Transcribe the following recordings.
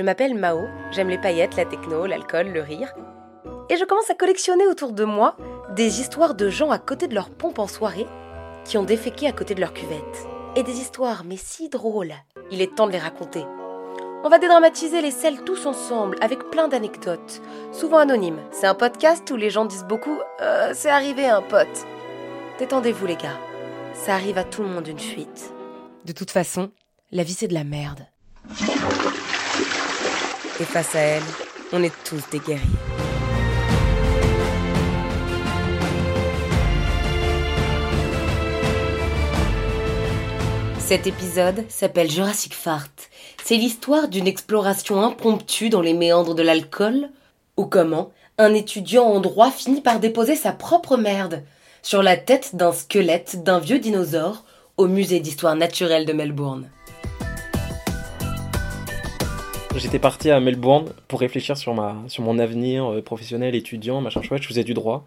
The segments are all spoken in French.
Je m'appelle Mao, j'aime les paillettes, la techno, l'alcool, le rire. Et je commence à collectionner autour de moi des histoires de gens à côté de leur pompe en soirée qui ont déféqué à côté de leur cuvette. Et des histoires, mais si drôles. Il est temps de les raconter. On va dédramatiser les selles tous ensemble, avec plein d'anecdotes, souvent anonymes. C'est un podcast où les gens disent beaucoup euh, C'est arrivé un pote. Détendez-vous les gars, ça arrive à tout le monde une fuite. De toute façon, la vie c'est de la merde. Et face à elle, on est tous des guerriers. Cet épisode s'appelle Jurassic Fart. C'est l'histoire d'une exploration impromptue dans les méandres de l'alcool, ou comment un étudiant en droit finit par déposer sa propre merde sur la tête d'un squelette d'un vieux dinosaure au musée d'histoire naturelle de Melbourne. J'étais parti à Melbourne pour réfléchir sur, ma, sur mon avenir euh, professionnel, étudiant, machin chouette. Je faisais du droit.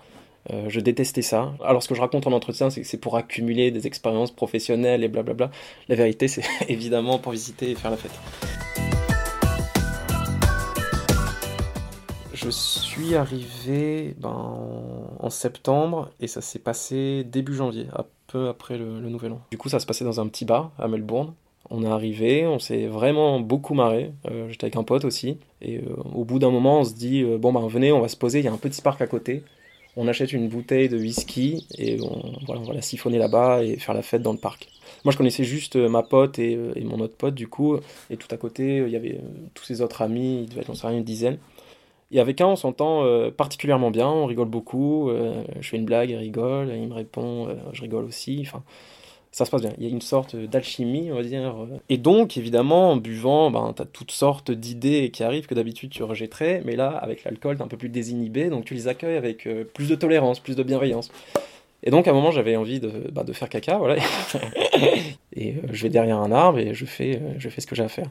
Euh, je détestais ça. Alors ce que je raconte en entretien, c'est que c'est pour accumuler des expériences professionnelles et blablabla. La vérité, c'est évidemment pour visiter et faire la fête. Je suis arrivé ben, en septembre et ça s'est passé début janvier, un peu après le, le Nouvel An. Du coup, ça se passait dans un petit bar à Melbourne. On est arrivé, on s'est vraiment beaucoup marré. Euh, J'étais avec un pote aussi. Et euh, au bout d'un moment, on se dit euh, bon, ben venez, on va se poser. Il y a un petit parc à côté on achète une bouteille de whisky et on, voilà, va la siphonner là-bas et faire la fête dans le parc. Moi, je connaissais juste ma pote et, mon autre pote, du coup, et tout à côté, il y avait tous ses autres amis, il devait être, on sait une dizaine. Et avec un, on s'entend particulièrement bien, on rigole beaucoup, je fais une blague, il rigole, il me répond, je rigole aussi, enfin, ça se passe bien. Il y a une sorte d'alchimie, on va dire. Et donc, évidemment, en buvant, ben, tu as toutes sortes d'idées qui arrivent que d'habitude tu rejetterais, mais là, avec l'alcool, tu un peu plus désinhibé, donc tu les accueilles avec euh, plus de tolérance, plus de bienveillance. Et donc, à un moment, j'avais envie de, de, faire caca, voilà. et euh, je vais derrière un arbre et je fais, euh, ce que j'ai à faire.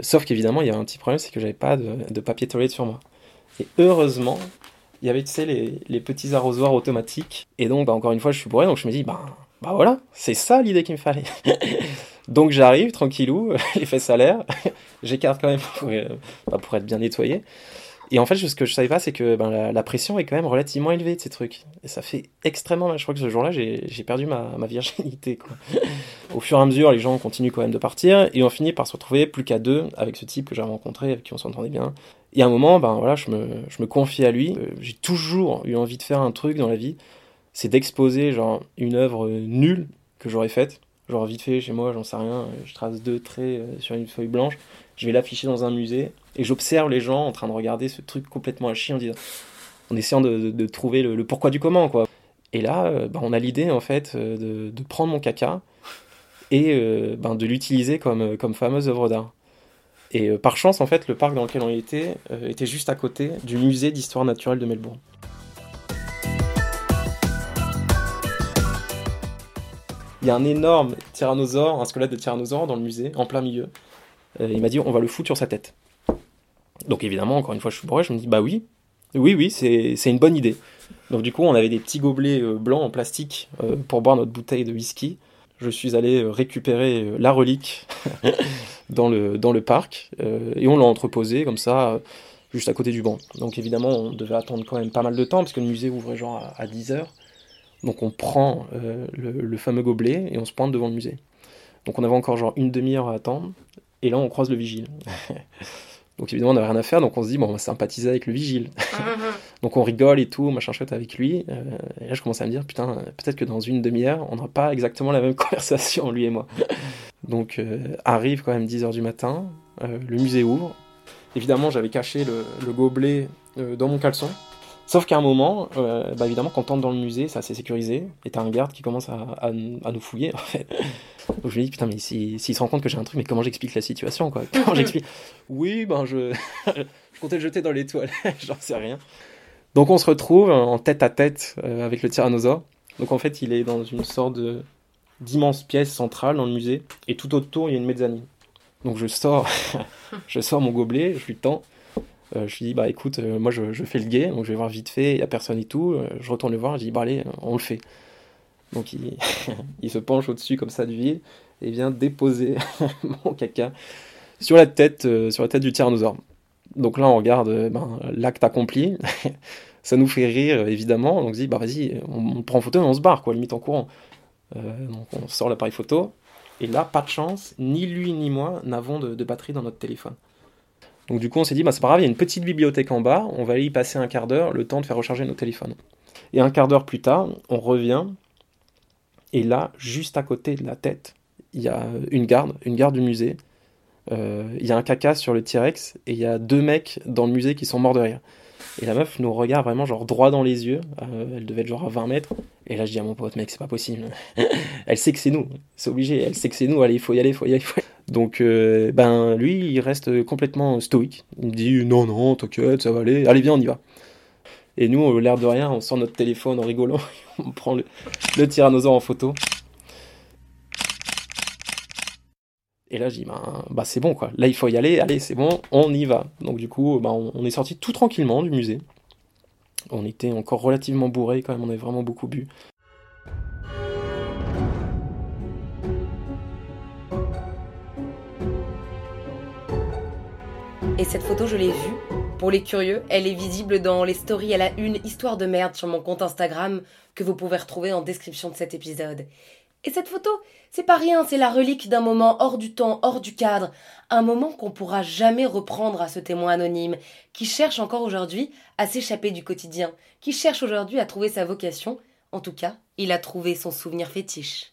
Sauf qu'évidemment, il y a un petit problème, c'est que j'avais pas de, papier toilette sur moi. Et heureusement, il y avait, tu sais, les, petits arrosoirs automatiques. Et donc, bah, encore une fois, je suis bourré, donc je me dis, bah, bah voilà, c'est ça l'idée qu'il me fallait. Donc j'arrive tranquillou, les fesses à l'air, j'écarte quand même pour, euh, bah, pour, être bien nettoyé. Et en fait, ce que je savais pas, c'est que ben, la, la, pression est quand même relativement élevée de ces trucs. Et ça fait extrêmement mal. Je crois que ce jour-là, j'ai perdu ma, ma virginité. Quoi. Au fur et à mesure, les gens continuent quand même de partir. Et on finit par se retrouver plus qu'à deux avec ce type que j'avais rencontré, avec qui on s'entendait bien. Et à un moment, ben, voilà, je, me, je me confie à lui. Euh, j'ai toujours eu envie de faire un truc dans la vie c'est d'exposer genre une œuvre nulle que j'aurais faite, genre vite fait chez moi, j'en sais rien, je trace deux traits euh, sur une feuille blanche, je vais l'afficher dans un musée et j'observe les gens en train de regarder ce truc complètement à chier en disant, en essayant de, de, trouver le, pourquoi du comment quoi. Et là, euh, bah, on a l'idée en fait euh, de, de, prendre mon caca et euh, ben, de l'utiliser comme, comme fameuse œuvre d'art. Et euh, par chance, en fait, le parc dans lequel on était euh, était juste à côté du musée d'histoire naturelle de Melbourne. Il y a un énorme tyrannosaure, un squelette de tyrannosaure dans le musée, en plein milieu. Euh, il m'a dit, on va le foutre sur sa tête. Donc évidemment, encore une fois, je suis bourré, je me dis, bah oui, oui, oui, c'est une bonne idée. Donc du coup, on avait des petits gobelets euh, blancs en plastique euh, pour boire notre bouteille de whisky. Je suis allé récupérer la relique dans, le, dans le parc et on l'a entreposé comme ça, juste à côté du banc. Donc évidemment, on devait attendre quand même pas mal de temps parce que le musée ouvrait genre à, à 10 heures. Donc on prend euh, le, le, fameux gobelet et on se pointe devant le musée. Donc on avait encore genre une demi-heure à attendre, et là on croise le vigile. donc évidemment on n'avait rien à faire, donc on se dit bon on va sympathiser avec le vigile. donc on rigole et tout, machin chouette avec lui. Euh, et là je commence à me dire putain peut-être que dans une demi-heure on n'aura pas exactement la même conversation lui et moi. donc euh, arrive quand même 10h du matin, le musée ouvre. Évidemment j'avais caché le, le gobelet dans mon caleçon. Sauf qu'à un moment, euh, bah évidemment, quand on entre dans le musée, c'est assez sécurisé, et t'as un garde qui commence à, à, à, nous fouiller, en fait. Donc je me dis, putain, mais s'il si, si se rend compte que j'ai un truc, mais comment j'explique la situation, quoi? Comment j'explique? Oui, ben je... je comptais le jeter dans les toilettes, j'en sais rien. Donc on se retrouve en tête à tête euh, avec le tyrannosaure. Donc en fait, il est dans une sorte d'immense pièce centrale dans le musée, et tout autour, il y a une mezzanine. Donc je sors, je sors mon gobelet, je lui tends, je lui dis, bah écoute, euh, moi je, fais le guet, donc je vais voir vite fait, il n'y a personne et tout. Euh, je retourne le voir, je dis, bah allez, on le fait. Donc il, il se penche au-dessus comme ça du vide et vient déposer mon caca sur la tête, sur la tête du tyrannosaure. Donc là, on regarde ben, l'acte accompli. ça nous fait rire, évidemment. On se dit, bah vas-y, on, prend photo et on se barre, quoi, limite en courant. donc on sort l'appareil photo. Et là, pas de chance, ni lui ni moi n'avons de, batterie dans notre téléphone. Donc du coup, on s'est dit, bah, c'est pas grave, il y a une petite bibliothèque en bas, on va aller y passer un quart d'heure, le temps de faire recharger nos téléphones. Et un quart d'heure plus tard, on revient, et là, juste à côté de la tête, il y a une garde, une garde du musée. Euh, il y a un caca sur le T-Rex, et il y a deux mecs dans le musée qui sont morts de rire. Et la meuf nous regarde vraiment genre droit dans les yeux. Euh, elle devait être genre à 20 mètres. Et là, je dis à mon pote, mec, c'est pas possible. elle sait que c'est nous. C'est obligé. Elle sait que c'est nous. Allez, il faut y aller, il faut y aller. Donc, euh, ben, lui, il reste complètement stoïque. Il me dit, non, non, t'inquiète, ça va aller. Allez, viens, on y va. Et nous, l'air de rien, on sort notre téléphone en rigolant. on prend le, tyrannosaure en photo. Et là, je dis, bah, bah, c'est bon, quoi. Là, il faut y aller, allez, c'est bon, on y va. Donc, du coup, bah, on, est sorti tout tranquillement du musée. On était encore relativement bourré quand même, on avait vraiment beaucoup bu. Et cette photo, je l'ai vue. Pour les curieux, elle est visible dans les stories Elle a une histoire de merde sur mon compte Instagram que vous pouvez retrouver en description de cet épisode. Et cette photo, c'est pas rien, c'est la relique d'un moment hors du temps, hors du cadre, un moment qu'on pourra jamais reprendre à ce témoin anonyme, qui cherche encore aujourd'hui à s'échapper du quotidien, qui cherche aujourd'hui à trouver sa vocation. En tout cas, il a trouvé son souvenir fétiche.